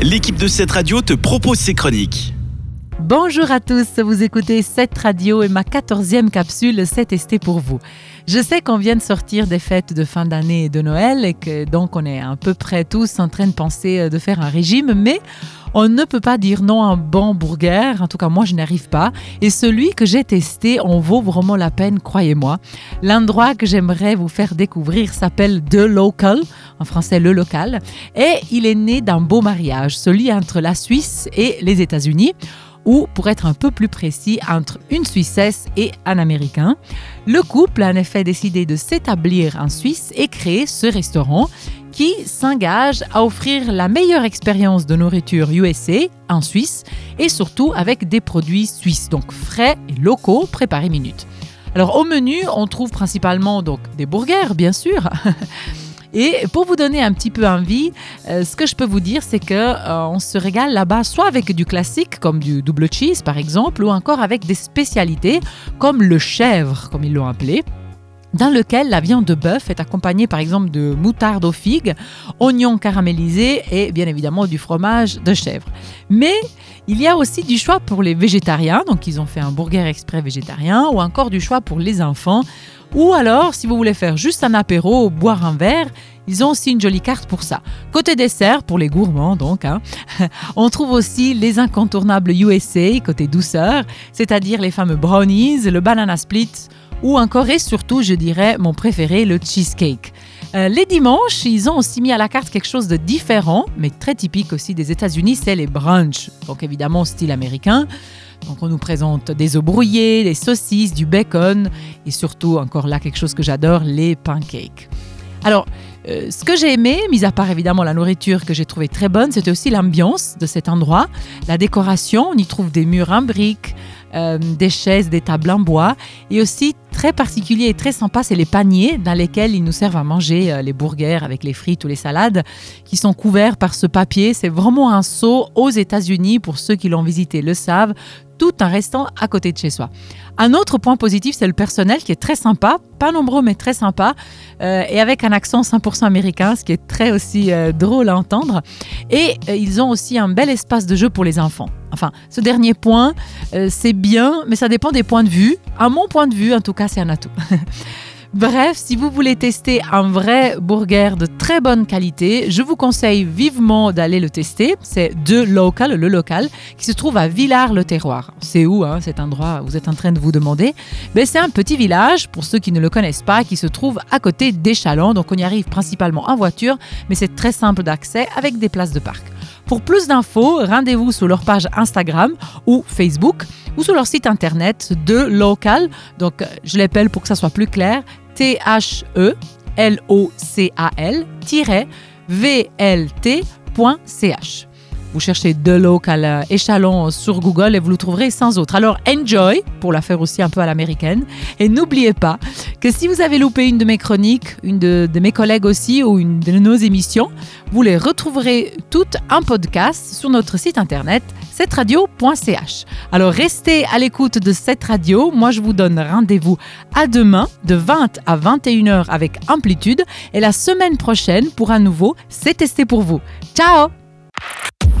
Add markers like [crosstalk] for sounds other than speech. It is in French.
l'équipe de cette radio te propose ses chroniques. Bonjour à tous, vous écoutez cette radio et ma quatorzième capsule C'est testé pour vous. Je sais qu'on vient de sortir des fêtes de fin d'année et de Noël et que donc on est à peu près tous en train de penser euh, de faire un régime, mais on ne peut pas dire non à un bon burger, en tout cas moi je n'arrive pas. Et celui que j'ai testé en vaut vraiment la peine, croyez-moi. L'endroit que j'aimerais vous faire découvrir s'appelle The Local, en français le local, et il est né d'un beau mariage, celui entre la Suisse et les États-Unis ou pour être un peu plus précis, entre une Suissesse et un Américain. Le couple a en effet décidé de s'établir en Suisse et créer ce restaurant qui s'engage à offrir la meilleure expérience de nourriture USA en Suisse et surtout avec des produits suisses, donc frais et locaux préparés minutes. Alors au menu, on trouve principalement donc des burgers, bien sûr. [laughs] Et pour vous donner un petit peu envie, euh, ce que je peux vous dire, c'est que euh, on se régale là-bas soit avec du classique comme du double cheese par exemple, ou encore avec des spécialités comme le chèvre, comme ils l'ont appelé dans lequel la viande de bœuf est accompagnée par exemple de moutarde aux figues, oignons caramélisés et bien évidemment du fromage de chèvre. Mais il y a aussi du choix pour les végétariens, donc ils ont fait un burger exprès végétarien, ou encore du choix pour les enfants, ou alors si vous voulez faire juste un apéro ou boire un verre, ils ont aussi une jolie carte pour ça. Côté dessert, pour les gourmands donc, hein, [laughs] on trouve aussi les incontournables USA côté douceur, c'est-à-dire les fameux brownies, le banana split, ou encore et surtout, je dirais, mon préféré, le cheesecake. Euh, les dimanches, ils ont aussi mis à la carte quelque chose de différent, mais très typique aussi des États-Unis, c'est les brunchs. Donc évidemment, style américain. Donc on nous présente des œufs brouillés, des saucisses, du bacon et surtout, encore là, quelque chose que j'adore, les pancakes. Alors, euh, ce que j'ai aimé, mis à part évidemment la nourriture que j'ai trouvée très bonne, c'était aussi l'ambiance de cet endroit, la décoration. On y trouve des murs en briques, euh, des chaises, des tables en bois. Et aussi, très particulier et très sympa, c'est les paniers dans lesquels ils nous servent à manger euh, les burgers avec les frites ou les salades qui sont couverts par ce papier. C'est vraiment un saut aux États-Unis, pour ceux qui l'ont visité le savent, tout en restant à côté de chez soi. Un autre point positif, c'est le personnel qui est très sympa, pas nombreux mais très sympa, euh, et avec un accent 100% américain, ce qui est très aussi drôle à entendre. Et ils ont aussi un bel espace de jeu pour les enfants. Enfin, ce dernier point, euh, c'est bien, mais ça dépend des points de vue. À mon point de vue, en tout cas, c'est un atout. [laughs] Bref, si vous voulez tester un vrai burger de très bonne qualité, je vous conseille vivement d'aller le tester. C'est de Local, le local, qui se trouve à Villars-le-Terroir. C'est où hein, cet endroit Vous êtes en train de vous demander? Ben, c'est un petit village, pour ceux qui ne le connaissent pas, qui se trouve à côté d'Échalon. Donc on y arrive principalement en voiture, mais c'est très simple d'accès avec des places de parc. Pour plus d'infos, rendez-vous sur leur page Instagram ou Facebook ou sur leur site internet de Local. Donc, euh, je l'appelle pour que ça soit plus clair T-H-E-L-O-C-A-L-V-L-T.ch. Vous cherchez de local échalon sur Google et vous le trouverez sans autre. Alors enjoy pour la faire aussi un peu à l'américaine. Et n'oubliez pas que si vous avez loupé une de mes chroniques, une de, mes collègues aussi ou une de nos émissions, vous les retrouverez toutes en podcast sur notre site internet cetteradio.ch. Alors restez à l'écoute de cette radio. Moi je vous donne rendez-vous à demain de 20 à 21h avec Amplitude et la semaine prochaine pour un nouveau C'est testé pour vous. Ciao